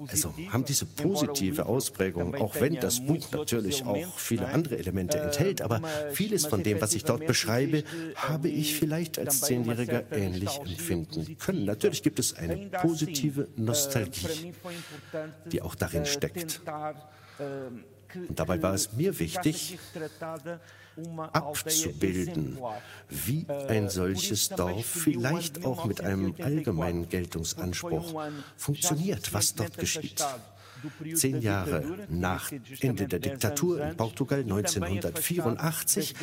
also haben diese positive Ausprägung, auch wenn das Buch natürlich auch viele andere Elemente enthält, aber vieles von dem, was ich dort beschreibe, habe ich vielleicht als Zehnjähriger ähnlich empfinden können. Natürlich gibt es eine positive Nostalgie, die auch darin steckt Und dabei war es mir wichtig, abzubilden, wie ein solches Dorf vielleicht auch mit einem allgemeinen Geltungsanspruch funktioniert, was dort geschieht. Zehn Jahre nach Ende der Diktatur in Portugal 1984,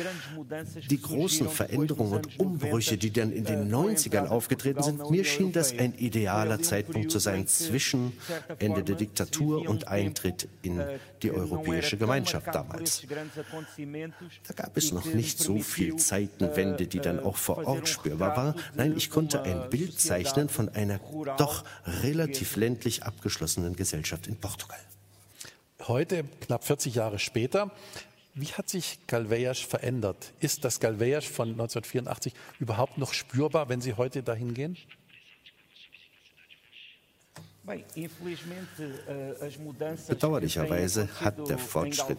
die großen Veränderungen und Umbrüche, die dann in den 90ern aufgetreten sind, mir schien das ein idealer Zeitpunkt zu sein zwischen Ende der Diktatur und Eintritt in die Europäische Gemeinschaft damals. Da gab es noch nicht so viel Zeitenwende, die dann auch vor Ort spürbar war. Nein, ich konnte ein Bild zeichnen von einer doch relativ ländlich abgeschlossenen Gesellschaft in Portugal. Heute, knapp 40 Jahre später, wie hat sich Galveias verändert? Ist das Galveias von 1984 überhaupt noch spürbar, wenn Sie heute dahin gehen? Bedauerlicherweise hat der Fortschritt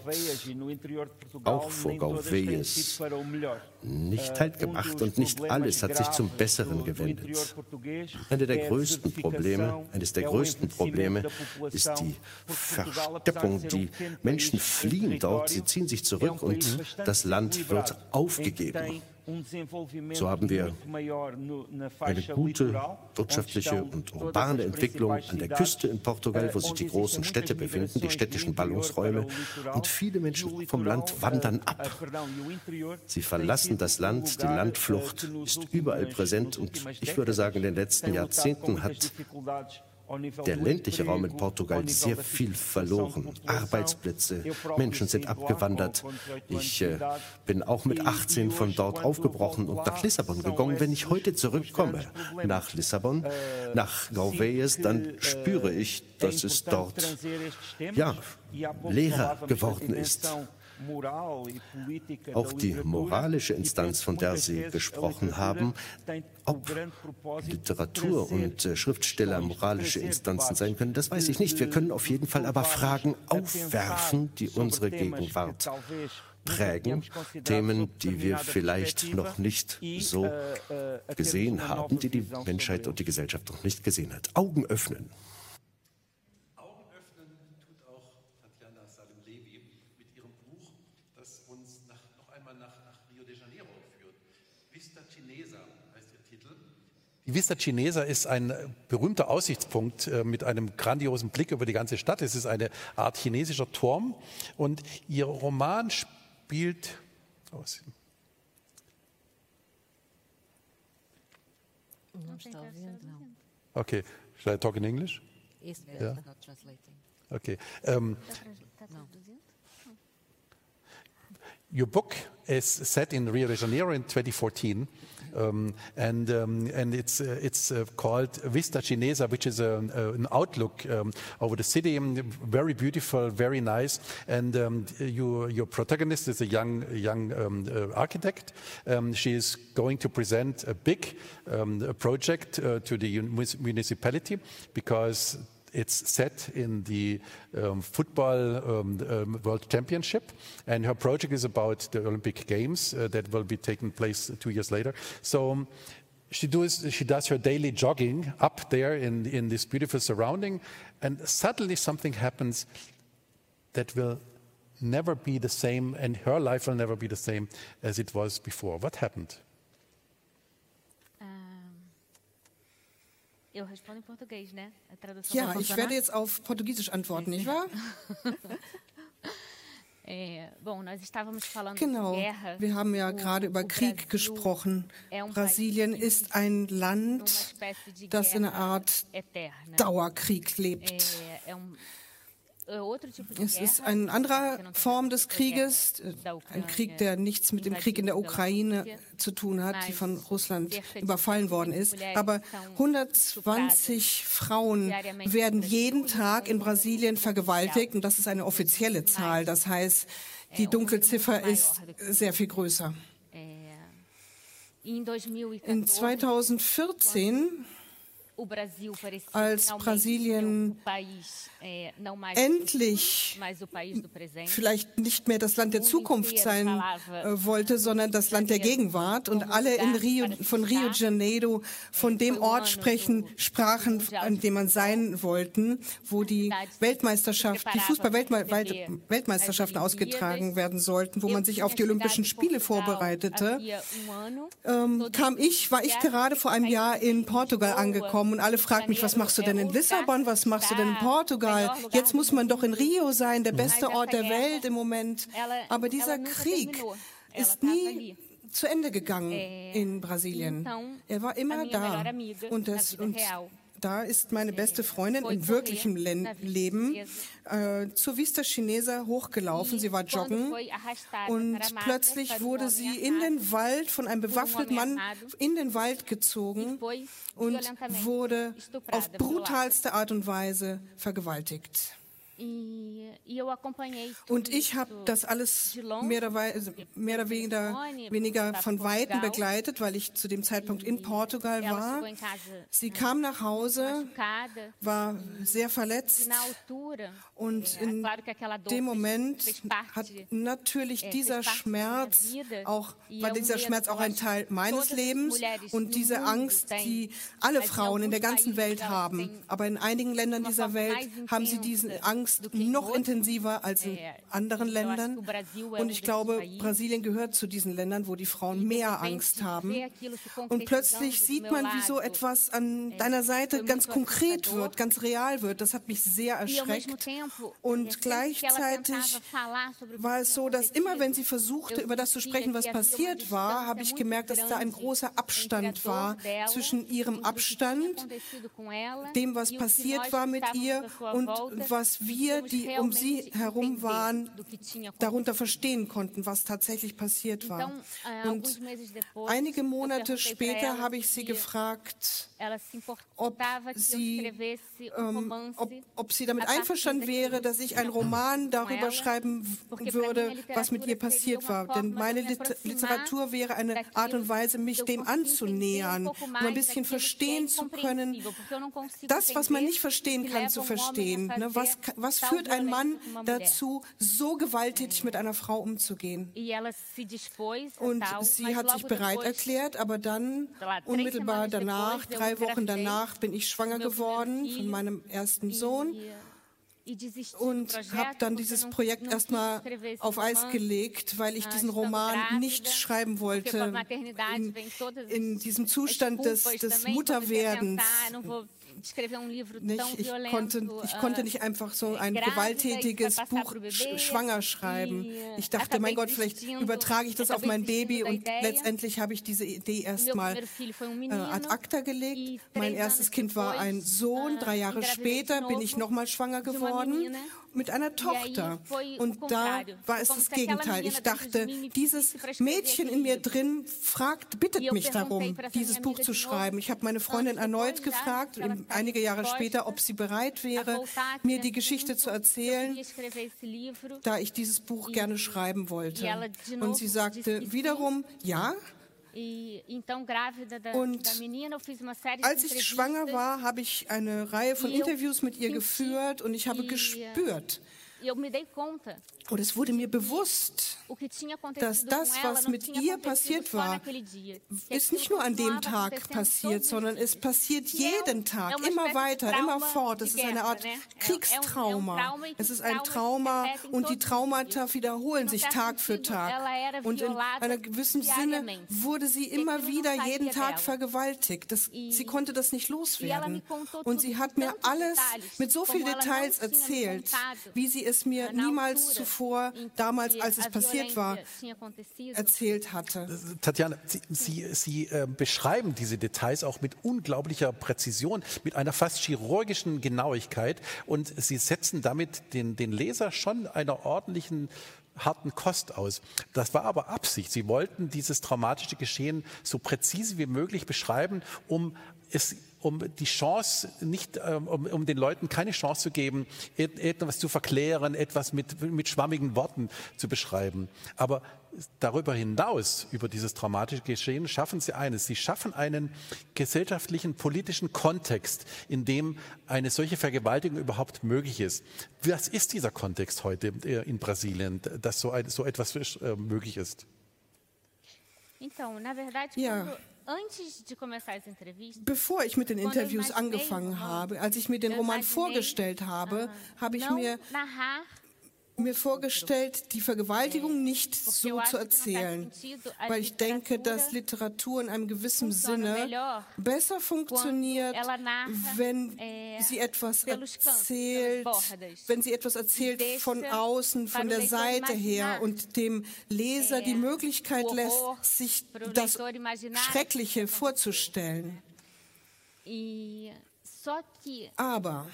auch vor Gauvejes nicht Halt gemacht und nicht alles hat sich zum Besseren gewendet. Eine der größten Probleme, eines der größten Probleme ist die Versteppung. Die Menschen fliehen dort, sie ziehen sich zurück und das Land wird aufgegeben. So haben wir eine gute wirtschaftliche und urbane Entwicklung an der Küste in Portugal, wo sich die großen Städte befinden, die städtischen Ballungsräume. Und viele Menschen vom Land wandern ab. Sie verlassen das Land, die Landflucht ist überall präsent. Und ich würde sagen, in den letzten Jahrzehnten hat der ländliche Raum in Portugal sehr viel verloren. Arbeitsplätze, Menschen sind abgewandert. Ich äh, bin auch mit 18 von dort aufgebrochen und nach Lissabon gegangen. Wenn ich heute zurückkomme nach Lissabon, nach Gauvejes, dann spüre ich, dass es dort ja, leerer geworden ist. Auch die moralische Instanz, von der Sie gesprochen haben, ob Literatur und äh, Schriftsteller moralische Instanzen sein können, das weiß ich nicht. Wir können auf jeden Fall aber Fragen aufwerfen, die unsere Gegenwart prägen, Themen, die wir vielleicht noch nicht so gesehen haben, die die Menschheit und die Gesellschaft noch nicht gesehen hat. Augen öffnen. Die Vista Cinesa ist ein berühmter Aussichtspunkt äh, mit einem grandiosen Blick über die ganze Stadt. Es ist eine Art chinesischer Turm und ihr Roman spielt. Oh, okay, should I talk in English? Yes, Yeah. not translating. Okay. Um, your book is set in Rio de Janeiro in 2014. Um, and um, and it's uh, it's uh, called Vista Chinesa, which is a, a, an outlook um, over the city. Very beautiful, very nice. And um, you, your protagonist is a young young um, uh, architect. Um, she is going to present a big a project uh, to the municipality because it's set in the um, football um, um, world championship, and her project is about the Olympic Games uh, that will be taking place two years later. So. Um, she does, she does her daily jogging up there in, in this beautiful surrounding, and suddenly something happens that will never be the same, and her life will never be the same as it was before. What happened? Eu respondo em português, né? A tradução Ja, ich werde jetzt auf Portugiesisch antworten, nicht wahr? É, bom, nós estávamos falando Genau. guerra. Wir haben ja O- gerade über Krieg Brasil gesprochen. é um Brasilien ist ein Land, das in einer Art eterna. Dauerkrieg lebt. É um é outro tipo de Es ist eine andere Form des Krieges, äh, ein Krieg, der nichts mit dem Krieg in der Ukraine zu tun hat, die von Russland überfallen worden ist. Aber são 120 Frauen werden jeden Tag in Brasilien vergewaltigt. Und das ist eine offizielle Zahl. Das heißt, die Dunkelziffer ist sehr viel größer. É, em 2014, In 2014 o Brasil parecia als Brasilien endlich vielleicht nicht mehr das Land der Zukunft sein äh, wollte, sondern das Land der Gegenwart. Und alle in Rio, von Rio de Janeiro von dem Ort sprechen, sprachen, an dem man sein wollten, wo die Weltmeisterschaft, die Fußball-Weltmeisterschaften ausgetragen werden sollten, wo man sich auf die Olympischen Spiele vorbereitete. Ähm, kam ich, war ich gerade vor einem Jahr in Portugal angekommen und alle fragten mich, was machst du denn in Lissabon, was machst du denn in Portugal? Jetzt muss man doch in Rio sein, der beste Ort der Welt im Moment. Aber dieser Krieg ist nie zu Ende gegangen in Brasilien. Er war immer da. Und, das, und da ist meine beste Freundin im wirklichen Len Leben äh, zur Vista Chinesa hochgelaufen. Sie war joggen und plötzlich wurde sie in den Wald von einem bewaffneten Mann in den Wald gezogen und wurde auf brutalste Art und Weise vergewaltigt. Und ich habe das alles mehr oder, mehr oder weniger, weniger von Weitem begleitet, weil ich zu dem Zeitpunkt in Portugal war. Sie kam nach Hause, war sehr verletzt und in dem Moment hat natürlich dieser Schmerz auch, war dieser Schmerz auch ein Teil meines Lebens und diese Angst, die alle Frauen in der ganzen Welt haben. Aber in einigen Ländern dieser Welt haben sie diese Angst Angst noch intensiver als in anderen Ländern. Und ich glaube, Brasilien gehört zu diesen Ländern, wo die Frauen mehr Angst haben. Und plötzlich sieht man, wie so etwas an deiner Seite ganz konkret wird, ganz real wird. Das hat mich sehr erschreckt. Und gleichzeitig war es so, dass immer wenn sie versuchte, über das zu sprechen, was passiert war, habe ich gemerkt, dass da ein großer Abstand war zwischen ihrem Abstand, dem, was passiert war mit ihr und was wir wir, die um sie herum waren, darunter verstehen konnten, was tatsächlich passiert war. Und einige Monate später habe ich sie gefragt, ob sie, ähm, ob, ob sie damit einverstanden wäre, dass ich einen Roman darüber schreiben würde, was mit ihr passiert war. Denn meine Literatur wäre eine Art und Weise, mich dem anzunähern, um ein bisschen verstehen zu können, das, was man nicht verstehen kann, zu verstehen. Ne? Was, was führt ein Mann dazu, so gewalttätig mit einer Frau umzugehen? Und sie hat sich bereit erklärt, aber dann unmittelbar danach, drei Wochen danach, bin ich schwanger geworden von meinem ersten Sohn und habe dann dieses Projekt erstmal auf Eis gelegt, weil ich diesen Roman nicht schreiben wollte in, in diesem Zustand des, des Mutterwerdens. Nicht, ich, konnte, ich konnte nicht einfach so ein gewalttätiges Buch schwanger schreiben. Ich dachte, mein Gott, vielleicht übertrage ich das auf mein Baby und letztendlich habe ich diese Idee erstmal äh, ad acta gelegt. Mein erstes Kind war ein Sohn. Drei Jahre später bin ich nochmal schwanger geworden mit einer Tochter. Und da war es das Gegenteil. Ich dachte, dieses Mädchen in mir drin fragt, bittet mich darum, dieses Buch zu schreiben. Ich habe meine Freundin erneut gefragt, einige Jahre später, ob sie bereit wäre, mir die Geschichte zu erzählen, da ich dieses Buch gerne schreiben wollte. Und sie sagte wiederum, ja, und als ich schwanger war, habe ich eine Reihe von Interviews mit ihr geführt und ich habe gespürt, und es wurde mir bewusst, dass das, was mit ihr passiert war, ist nicht nur an dem Tag passiert, sondern es passiert jeden Tag, immer weiter, immer fort. Es ist eine Art Kriegstrauma. Es ist ein Trauma und die Traumata wiederholen sich Tag für Tag. Und in einem gewissen Sinne wurde sie immer wieder jeden Tag vergewaltigt. Das, sie konnte das nicht loswerden. Und sie hat mir alles mit so vielen Details erzählt, wie sie es mir niemals zuvor zuvor, damals, als es passiert war, erzählt hatte. Tatjana, Sie, Sie, Sie äh, beschreiben diese Details auch mit unglaublicher Präzision, mit einer fast chirurgischen Genauigkeit und Sie setzen damit den, den Leser schon einer ordentlichen harten Kost aus. Das war aber Absicht. Sie wollten dieses traumatische Geschehen so präzise wie möglich beschreiben, um es um die Chance nicht, ähm, um, um den Leuten keine Chance zu geben, etwas zu verklären, etwas mit, mit schwammigen Worten zu beschreiben. Aber darüber hinaus, über dieses traumatische Geschehen, schaffen sie eines. Sie schaffen einen gesellschaftlichen, politischen Kontext, in dem eine solche Vergewaltigung überhaupt möglich ist. Was ist dieser Kontext heute äh, in Brasilien, dass so, ein, so etwas äh, möglich ist? Ja. Bevor ich mit den Interviews angefangen habe, als ich mir den Roman vorgestellt habe, habe ich mir mir vorgestellt, die Vergewaltigung nicht so zu erzählen, weil ich denke, dass Literatur in einem gewissen Sinne besser funktioniert, wenn sie etwas erzählt, wenn sie etwas erzählt von außen, von der Seite her und dem Leser die Möglichkeit lässt, sich das Schreckliche vorzustellen. Aber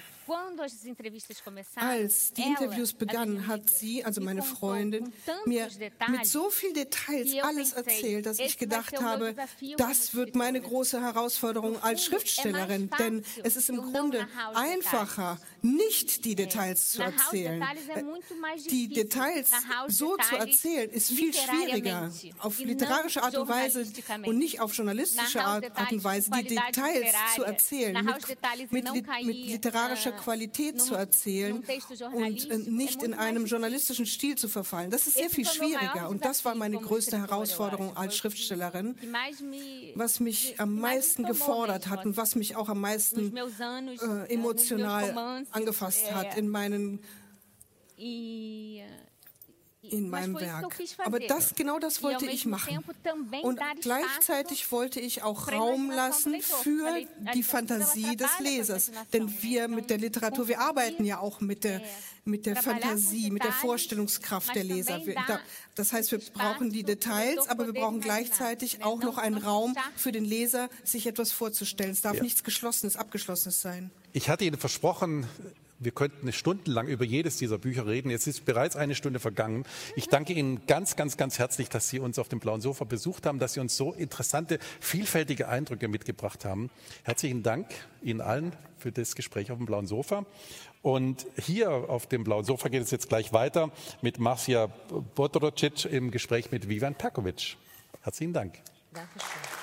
als die Interviews begannen, hat sie, also meine Freundin, mir mit so viel Details alles erzählt, dass ich gedacht habe, das wird meine große Herausforderung als Schriftstellerin, denn es ist im Grunde einfacher, nicht die Details zu erzählen. Äh, die Details so zu erzählen, ist viel schwieriger, auf literarische Art und Weise und nicht auf journalistische Art, und Weise, die Details zu erzählen, mit, mit, mit literarischer Qualität zu erzählen und äh, nicht in einem journalistischen Stil zu verfallen. Das ist sehr viel schwieriger und das war meine größte Herausforderung als Schriftstellerin, was mich am meisten gefordert hat und was mich auch am meisten äh, emotional angefasst hat in meinen in meinem Werk. Aber das, genau das wollte ich machen. Und gleichzeitig wollte ich auch Raum lassen für die Fantasie des Lesers. Denn wir mit der Literatur, wir arbeiten ja auch mit der, mit der Fantasie, mit der Vorstellungskraft der Leser. Das heißt, wir brauchen die Details, aber wir brauchen gleichzeitig auch noch einen Raum für den Leser, sich etwas vorzustellen. Es darf ja. nichts Geschlossenes, Abgeschlossenes sein. Ich hatte Ihnen versprochen, wir könnten stundenlang über jedes dieser Bücher reden. Jetzt ist bereits eine Stunde vergangen. Ich danke Ihnen ganz, ganz, ganz herzlich, dass Sie uns auf dem blauen Sofa besucht haben, dass Sie uns so interessante, vielfältige Eindrücke mitgebracht haben. Herzlichen Dank Ihnen allen für das Gespräch auf dem blauen Sofa. Und hier auf dem blauen Sofa geht es jetzt gleich weiter mit Marcia Bodrocic im Gespräch mit Vivan Perkovic. Herzlichen Dank. Dankeschön.